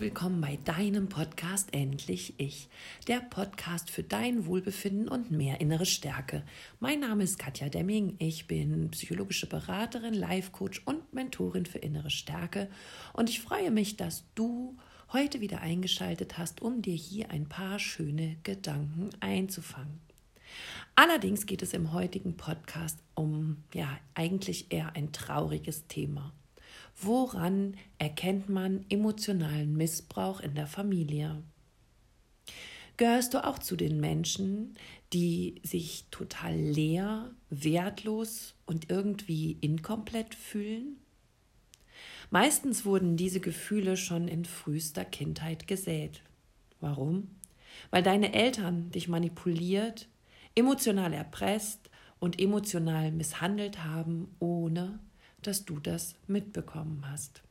willkommen bei deinem Podcast Endlich Ich, der Podcast für dein Wohlbefinden und mehr innere Stärke. Mein Name ist Katja Demming, ich bin psychologische Beraterin, Life Coach und Mentorin für innere Stärke und ich freue mich, dass du heute wieder eingeschaltet hast, um dir hier ein paar schöne Gedanken einzufangen. Allerdings geht es im heutigen Podcast um ja eigentlich eher ein trauriges Thema. Woran erkennt man emotionalen Missbrauch in der Familie? Gehörst du auch zu den Menschen, die sich total leer, wertlos und irgendwie inkomplett fühlen? Meistens wurden diese Gefühle schon in frühester Kindheit gesät. Warum? Weil deine Eltern dich manipuliert, emotional erpresst und emotional misshandelt haben, ohne dass du das mitbekommen hast.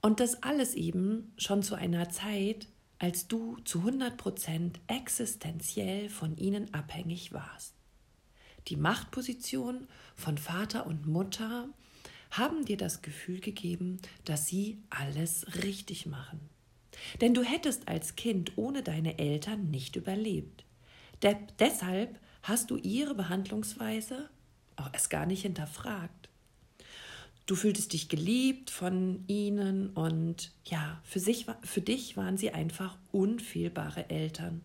Und das alles eben schon zu einer Zeit, als du zu 100 Prozent existenziell von ihnen abhängig warst. Die Machtposition von Vater und Mutter haben dir das Gefühl gegeben, dass sie alles richtig machen. Denn du hättest als Kind ohne deine Eltern nicht überlebt. De deshalb hast du ihre Behandlungsweise auch erst gar nicht hinterfragt. Du fühltest dich geliebt von ihnen und ja, für, sich, für dich waren sie einfach unfehlbare Eltern.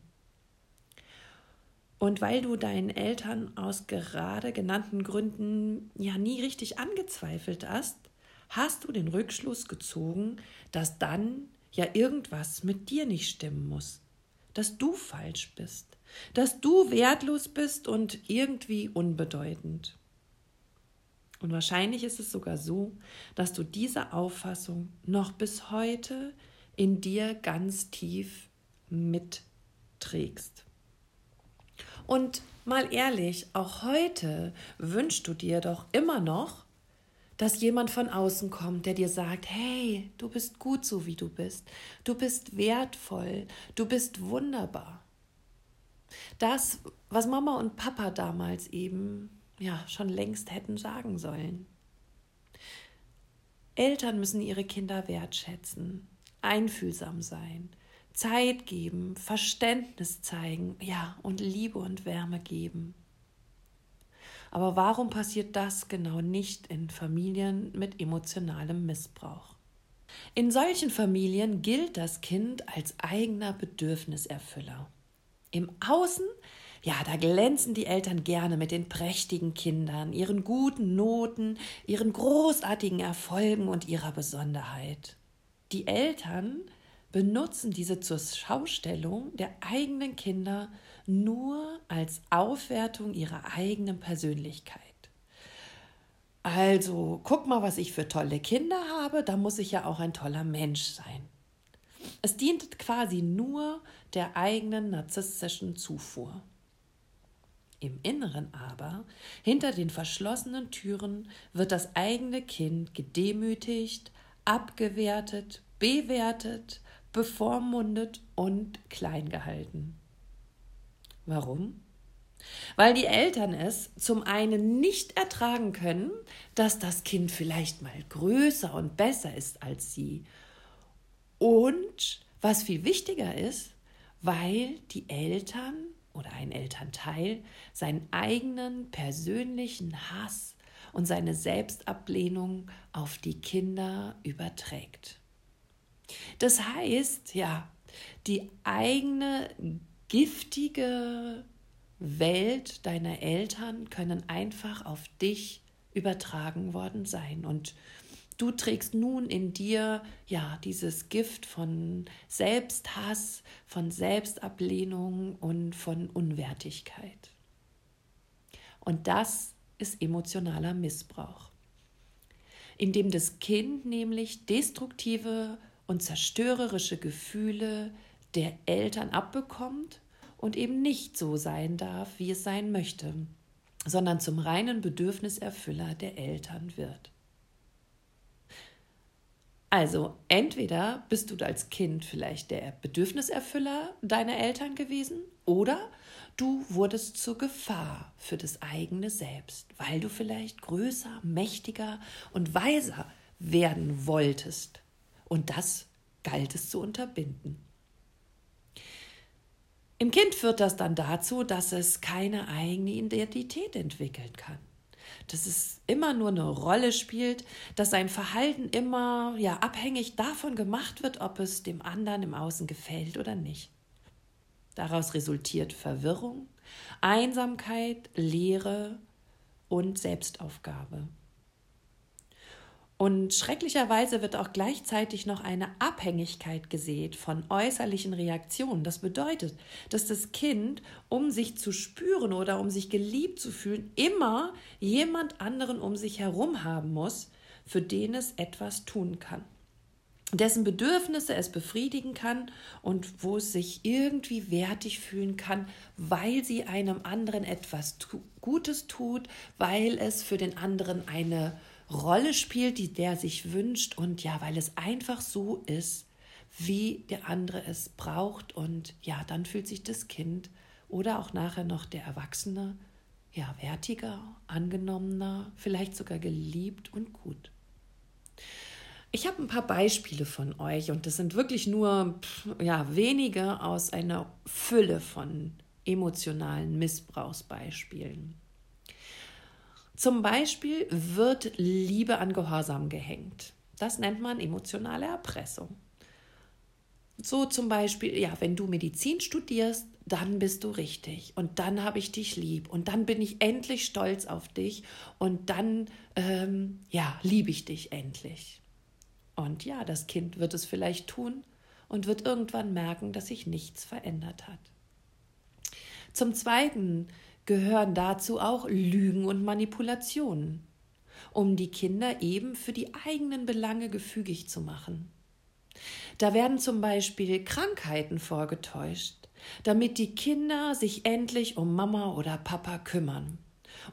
Und weil du deinen Eltern aus gerade genannten Gründen ja nie richtig angezweifelt hast, hast du den Rückschluss gezogen, dass dann ja irgendwas mit dir nicht stimmen muss, dass du falsch bist, dass du wertlos bist und irgendwie unbedeutend. Und wahrscheinlich ist es sogar so, dass du diese Auffassung noch bis heute in dir ganz tief mitträgst. Und mal ehrlich, auch heute wünschst du dir doch immer noch, dass jemand von außen kommt, der dir sagt, hey, du bist gut so, wie du bist, du bist wertvoll, du bist wunderbar. Das, was Mama und Papa damals eben ja schon längst hätten sagen sollen. Eltern müssen ihre Kinder wertschätzen, einfühlsam sein, Zeit geben, Verständnis zeigen, ja, und Liebe und Wärme geben. Aber warum passiert das genau nicht in Familien mit emotionalem Missbrauch? In solchen Familien gilt das Kind als eigener Bedürfniserfüller. Im Außen ja, da glänzen die Eltern gerne mit den prächtigen Kindern, ihren guten Noten, ihren großartigen Erfolgen und ihrer Besonderheit. Die Eltern benutzen diese zur Schaustellung der eigenen Kinder nur als Aufwertung ihrer eigenen Persönlichkeit. Also, guck mal, was ich für tolle Kinder habe, da muss ich ja auch ein toller Mensch sein. Es dient quasi nur der eigenen narzisstischen Zufuhr. Im Inneren aber, hinter den verschlossenen Türen, wird das eigene Kind gedemütigt, abgewertet, bewertet, bevormundet und klein gehalten. Warum? Weil die Eltern es zum einen nicht ertragen können, dass das Kind vielleicht mal größer und besser ist als sie. Und was viel wichtiger ist, weil die Eltern oder ein Elternteil seinen eigenen persönlichen Hass und seine Selbstablehnung auf die Kinder überträgt. Das heißt, ja, die eigene giftige Welt deiner Eltern können einfach auf dich übertragen worden sein und Du trägst nun in dir ja dieses Gift von Selbsthass, von Selbstablehnung und von Unwertigkeit. Und das ist emotionaler Missbrauch, indem das Kind nämlich destruktive und zerstörerische Gefühle der Eltern abbekommt und eben nicht so sein darf, wie es sein möchte, sondern zum reinen Bedürfniserfüller der Eltern wird. Also entweder bist du als Kind vielleicht der Bedürfniserfüller deiner Eltern gewesen oder du wurdest zur Gefahr für das eigene Selbst, weil du vielleicht größer, mächtiger und weiser werden wolltest Und das galt es zu unterbinden. Im Kind führt das dann dazu, dass es keine eigene Identität entwickeln kann. Dass es immer nur eine Rolle spielt, dass sein Verhalten immer ja abhängig davon gemacht wird, ob es dem anderen im Außen gefällt oder nicht. Daraus resultiert Verwirrung, Einsamkeit, Leere und Selbstaufgabe. Und schrecklicherweise wird auch gleichzeitig noch eine Abhängigkeit gesät von äußerlichen Reaktionen. Das bedeutet, dass das Kind, um sich zu spüren oder um sich geliebt zu fühlen, immer jemand anderen um sich herum haben muss, für den es etwas tun kann. Dessen Bedürfnisse es befriedigen kann und wo es sich irgendwie wertig fühlen kann, weil sie einem anderen etwas Gutes tut, weil es für den anderen eine Rolle spielt, die der sich wünscht und ja, weil es einfach so ist, wie der andere es braucht und ja, dann fühlt sich das Kind oder auch nachher noch der Erwachsene ja, wertiger, angenommener, vielleicht sogar geliebt und gut. Ich habe ein paar Beispiele von euch und das sind wirklich nur ja, wenige aus einer Fülle von emotionalen Missbrauchsbeispielen. Zum Beispiel wird Liebe an Gehorsam gehängt. Das nennt man emotionale Erpressung. So zum Beispiel, ja, wenn du Medizin studierst, dann bist du richtig und dann habe ich dich lieb und dann bin ich endlich stolz auf dich und dann, ähm, ja, liebe ich dich endlich. Und ja, das Kind wird es vielleicht tun und wird irgendwann merken, dass sich nichts verändert hat. Zum Zweiten gehören dazu auch Lügen und Manipulationen, um die Kinder eben für die eigenen Belange gefügig zu machen. Da werden zum Beispiel Krankheiten vorgetäuscht, damit die Kinder sich endlich um Mama oder Papa kümmern.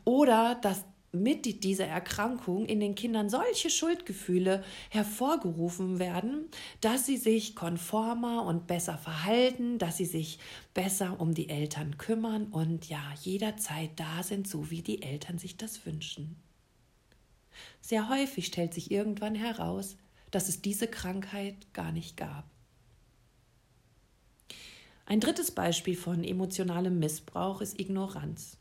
Oder dass mit dieser Erkrankung in den Kindern solche Schuldgefühle hervorgerufen werden, dass sie sich konformer und besser verhalten, dass sie sich besser um die Eltern kümmern und ja, jederzeit da sind, so wie die Eltern sich das wünschen. Sehr häufig stellt sich irgendwann heraus, dass es diese Krankheit gar nicht gab. Ein drittes Beispiel von emotionalem Missbrauch ist Ignoranz.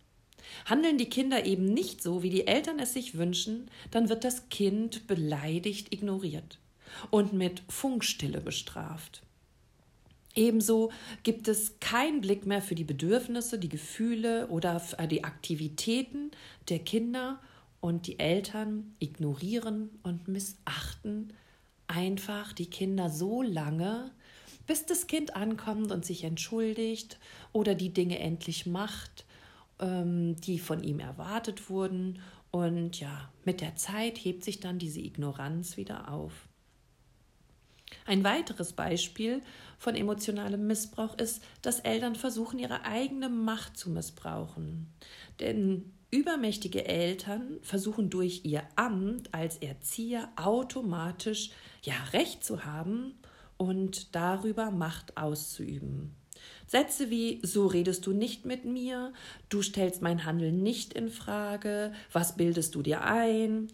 Handeln die Kinder eben nicht so, wie die Eltern es sich wünschen, dann wird das Kind beleidigt ignoriert und mit Funkstille bestraft. Ebenso gibt es keinen Blick mehr für die Bedürfnisse, die Gefühle oder die Aktivitäten der Kinder und die Eltern ignorieren und missachten einfach die Kinder so lange, bis das Kind ankommt und sich entschuldigt oder die Dinge endlich macht die von ihm erwartet wurden. Und ja, mit der Zeit hebt sich dann diese Ignoranz wieder auf. Ein weiteres Beispiel von emotionalem Missbrauch ist, dass Eltern versuchen, ihre eigene Macht zu missbrauchen. Denn übermächtige Eltern versuchen durch ihr Amt als Erzieher automatisch ja Recht zu haben und darüber Macht auszuüben. Sätze wie so redest du nicht mit mir, du stellst mein Handeln nicht in Frage, was bildest du dir ein?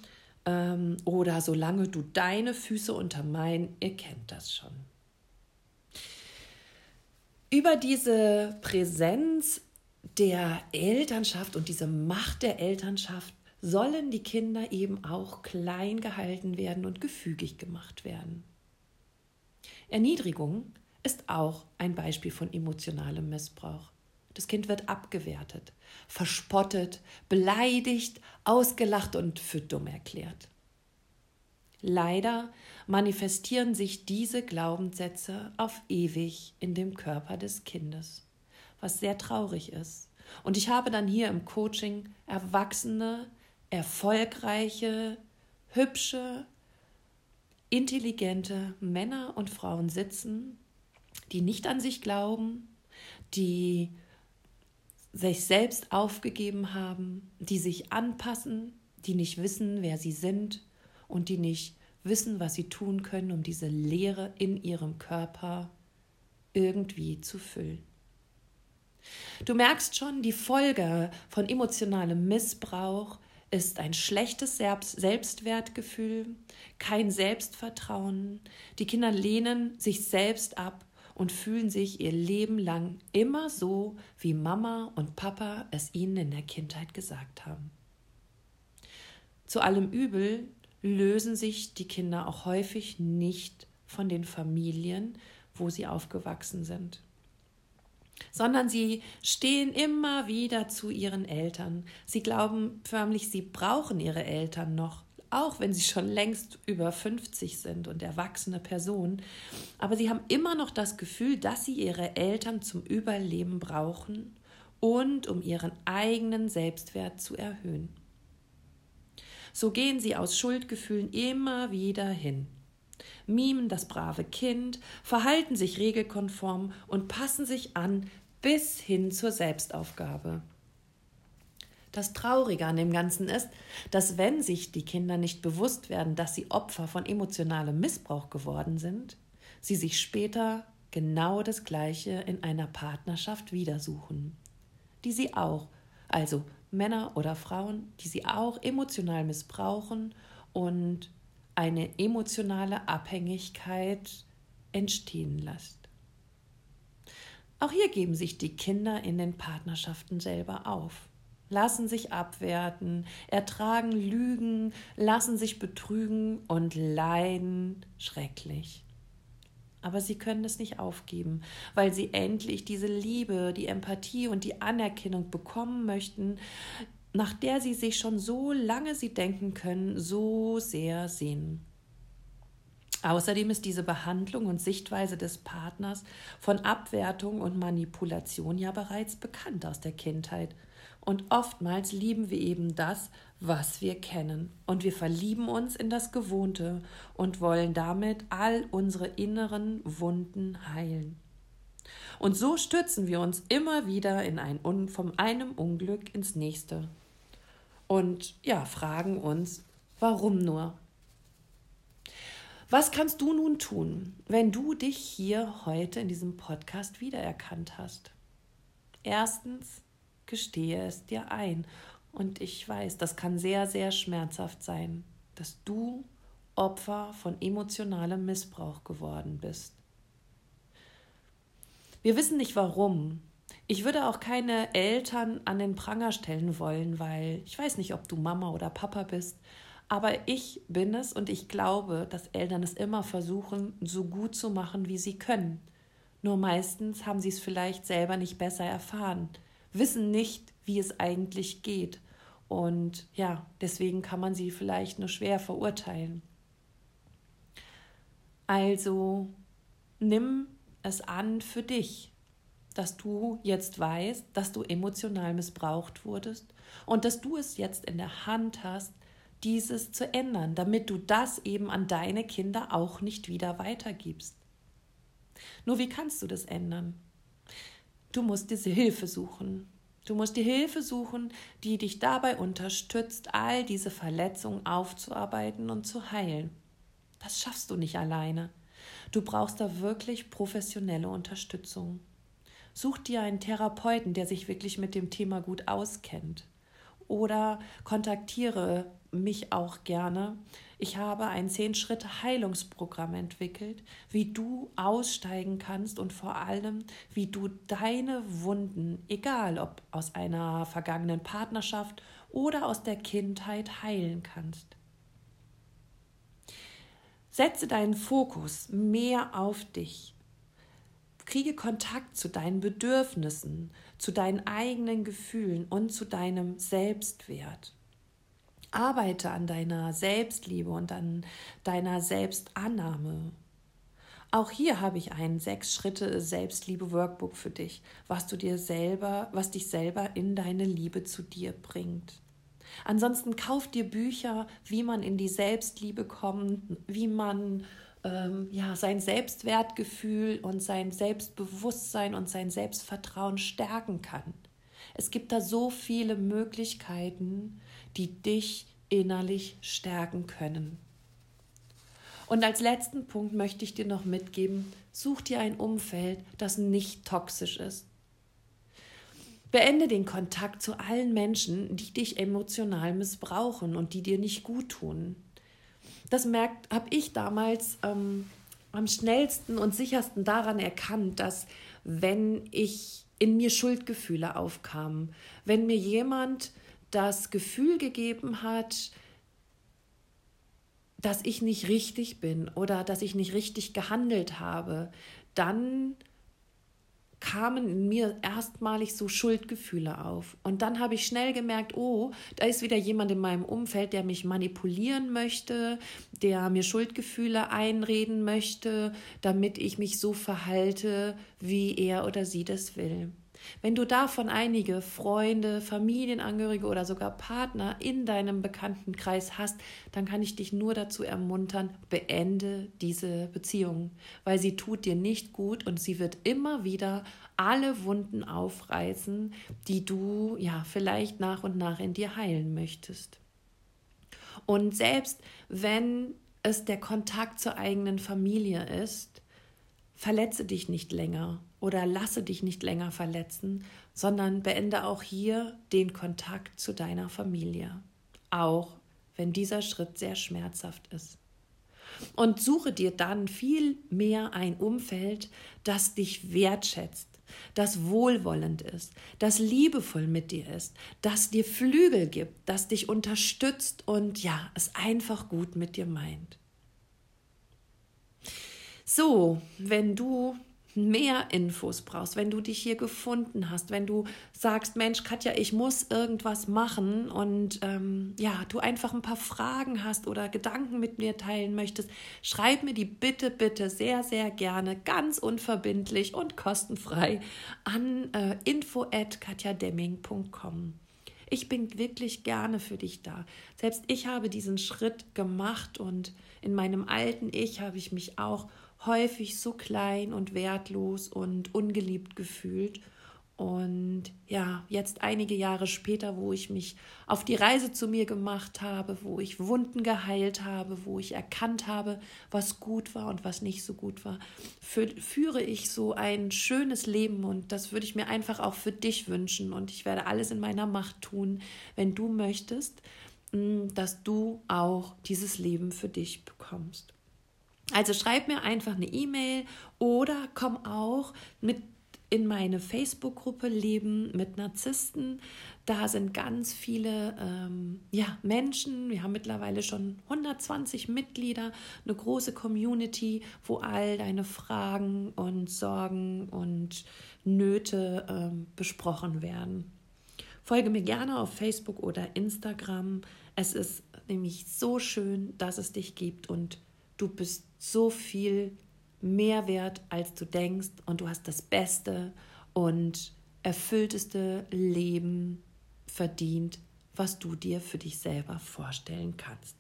Ähm, oder solange du deine Füße unter meinen, ihr kennt das schon. Über diese Präsenz der Elternschaft und diese Macht der Elternschaft sollen die Kinder eben auch klein gehalten werden und gefügig gemacht werden. Erniedrigung ist auch ein Beispiel von emotionalem Missbrauch. Das Kind wird abgewertet, verspottet, beleidigt, ausgelacht und für dumm erklärt. Leider manifestieren sich diese Glaubenssätze auf ewig in dem Körper des Kindes, was sehr traurig ist. Und ich habe dann hier im Coaching erwachsene, erfolgreiche, hübsche, intelligente Männer und Frauen sitzen, die nicht an sich glauben, die sich selbst aufgegeben haben, die sich anpassen, die nicht wissen, wer sie sind und die nicht wissen, was sie tun können, um diese Leere in ihrem Körper irgendwie zu füllen. Du merkst schon, die Folge von emotionalem Missbrauch ist ein schlechtes Selbstwertgefühl, kein Selbstvertrauen. Die Kinder lehnen sich selbst ab und fühlen sich ihr Leben lang immer so, wie Mama und Papa es ihnen in der Kindheit gesagt haben. Zu allem Übel lösen sich die Kinder auch häufig nicht von den Familien, wo sie aufgewachsen sind sondern sie stehen immer wieder zu ihren Eltern. Sie glauben förmlich, sie brauchen ihre Eltern noch, auch wenn sie schon längst über 50 sind und erwachsene Personen. Aber sie haben immer noch das Gefühl, dass sie ihre Eltern zum Überleben brauchen und um ihren eigenen Selbstwert zu erhöhen. So gehen sie aus Schuldgefühlen immer wieder hin, mimen das brave Kind, verhalten sich regelkonform und passen sich an bis hin zur Selbstaufgabe. Das Traurige an dem Ganzen ist, dass wenn sich die Kinder nicht bewusst werden, dass sie Opfer von emotionalem Missbrauch geworden sind, sie sich später genau das Gleiche in einer Partnerschaft wieder suchen, die sie auch, also Männer oder Frauen, die sie auch emotional missbrauchen und eine emotionale Abhängigkeit entstehen lässt. Auch hier geben sich die Kinder in den Partnerschaften selber auf, lassen sich abwerten, ertragen Lügen, lassen sich betrügen und leiden schrecklich. Aber sie können es nicht aufgeben, weil sie endlich diese Liebe, die Empathie und die Anerkennung bekommen möchten, nach der sie sich schon so lange sie denken können, so sehr sehen. Außerdem ist diese Behandlung und Sichtweise des Partners von Abwertung und Manipulation ja bereits bekannt aus der Kindheit. Und oftmals lieben wir eben das, was wir kennen. Und wir verlieben uns in das Gewohnte und wollen damit all unsere inneren Wunden heilen. Und so stürzen wir uns immer wieder in ein vom einem Unglück ins nächste und ja, fragen uns, warum nur? Was kannst du nun tun, wenn du dich hier heute in diesem Podcast wiedererkannt hast? Erstens, gestehe es dir ein. Und ich weiß, das kann sehr, sehr schmerzhaft sein, dass du Opfer von emotionalem Missbrauch geworden bist. Wir wissen nicht warum, ich würde auch keine Eltern an den Pranger stellen wollen, weil ich weiß nicht, ob du Mama oder Papa bist, aber ich bin es und ich glaube, dass Eltern es immer versuchen, so gut zu machen, wie sie können. Nur meistens haben sie es vielleicht selber nicht besser erfahren, wissen nicht, wie es eigentlich geht. Und ja, deswegen kann man sie vielleicht nur schwer verurteilen. Also nimm es an für dich dass du jetzt weißt, dass du emotional missbraucht wurdest und dass du es jetzt in der Hand hast, dieses zu ändern, damit du das eben an deine Kinder auch nicht wieder weitergibst. Nur wie kannst du das ändern? Du musst diese Hilfe suchen. Du musst die Hilfe suchen, die dich dabei unterstützt, all diese Verletzungen aufzuarbeiten und zu heilen. Das schaffst du nicht alleine. Du brauchst da wirklich professionelle Unterstützung. Such dir einen Therapeuten, der sich wirklich mit dem Thema gut auskennt. Oder kontaktiere mich auch gerne. Ich habe ein Zehn-Schritte-Heilungsprogramm entwickelt, wie du aussteigen kannst und vor allem, wie du deine Wunden, egal ob aus einer vergangenen Partnerschaft oder aus der Kindheit, heilen kannst. Setze deinen Fokus mehr auf dich. Kriege Kontakt zu deinen Bedürfnissen, zu deinen eigenen Gefühlen und zu deinem Selbstwert. Arbeite an deiner Selbstliebe und an deiner Selbstannahme. Auch hier habe ich ein sechs Schritte Selbstliebe Workbook für dich, was du dir selber, was dich selber in deine Liebe zu dir bringt. Ansonsten kauf dir Bücher, wie man in die Selbstliebe kommt, wie man ähm, ja, sein Selbstwertgefühl und sein Selbstbewusstsein und sein Selbstvertrauen stärken kann. Es gibt da so viele Möglichkeiten, die dich innerlich stärken können. Und als letzten Punkt möchte ich dir noch mitgeben, such dir ein Umfeld, das nicht toxisch ist. Beende den Kontakt zu allen Menschen, die dich emotional missbrauchen und die dir nicht gut tun. Das habe ich damals ähm, am schnellsten und sichersten daran erkannt, dass wenn ich in mir Schuldgefühle aufkamen, wenn mir jemand das Gefühl gegeben hat, dass ich nicht richtig bin oder dass ich nicht richtig gehandelt habe, dann kamen in mir erstmalig so Schuldgefühle auf. Und dann habe ich schnell gemerkt, oh, da ist wieder jemand in meinem Umfeld, der mich manipulieren möchte, der mir Schuldgefühle einreden möchte, damit ich mich so verhalte, wie er oder sie das will. Wenn du davon einige Freunde, Familienangehörige oder sogar Partner in deinem Bekanntenkreis hast, dann kann ich dich nur dazu ermuntern, beende diese Beziehung, weil sie tut dir nicht gut und sie wird immer wieder alle Wunden aufreißen, die du ja vielleicht nach und nach in dir heilen möchtest. Und selbst wenn es der Kontakt zur eigenen Familie ist, verletze dich nicht länger oder lasse dich nicht länger verletzen, sondern beende auch hier den Kontakt zu deiner Familie, auch wenn dieser Schritt sehr schmerzhaft ist. Und suche dir dann viel mehr ein Umfeld, das dich wertschätzt, das wohlwollend ist, das liebevoll mit dir ist, das dir Flügel gibt, das dich unterstützt und ja, es einfach gut mit dir meint. So, wenn du mehr Infos brauchst, wenn du dich hier gefunden hast, wenn du sagst, Mensch, Katja, ich muss irgendwas machen und ähm, ja, du einfach ein paar Fragen hast oder Gedanken mit mir teilen möchtest, schreib mir die bitte, bitte sehr, sehr gerne ganz unverbindlich und kostenfrei an äh, info@katjademming.com. Ich bin wirklich gerne für dich da. Selbst ich habe diesen Schritt gemacht und in meinem alten Ich habe ich mich auch häufig so klein und wertlos und ungeliebt gefühlt. Und ja, jetzt einige Jahre später, wo ich mich auf die Reise zu mir gemacht habe, wo ich Wunden geheilt habe, wo ich erkannt habe, was gut war und was nicht so gut war, führe ich so ein schönes Leben und das würde ich mir einfach auch für dich wünschen. Und ich werde alles in meiner Macht tun, wenn du möchtest, mm, dass du auch dieses Leben für dich bekommst. Also schreib mir einfach eine E-Mail oder komm auch mit in meine Facebook-Gruppe Leben mit Narzissten. Da sind ganz viele ähm, ja, Menschen. Wir haben mittlerweile schon 120 Mitglieder, eine große Community, wo all deine Fragen und Sorgen und Nöte ähm, besprochen werden. Folge mir gerne auf Facebook oder Instagram. Es ist nämlich so schön, dass es dich gibt und du bist so viel mehr wert, als du denkst und du hast das beste und erfüllteste Leben verdient, was du dir für dich selber vorstellen kannst.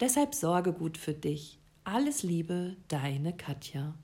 Deshalb sorge gut für dich. Alles Liebe, deine Katja.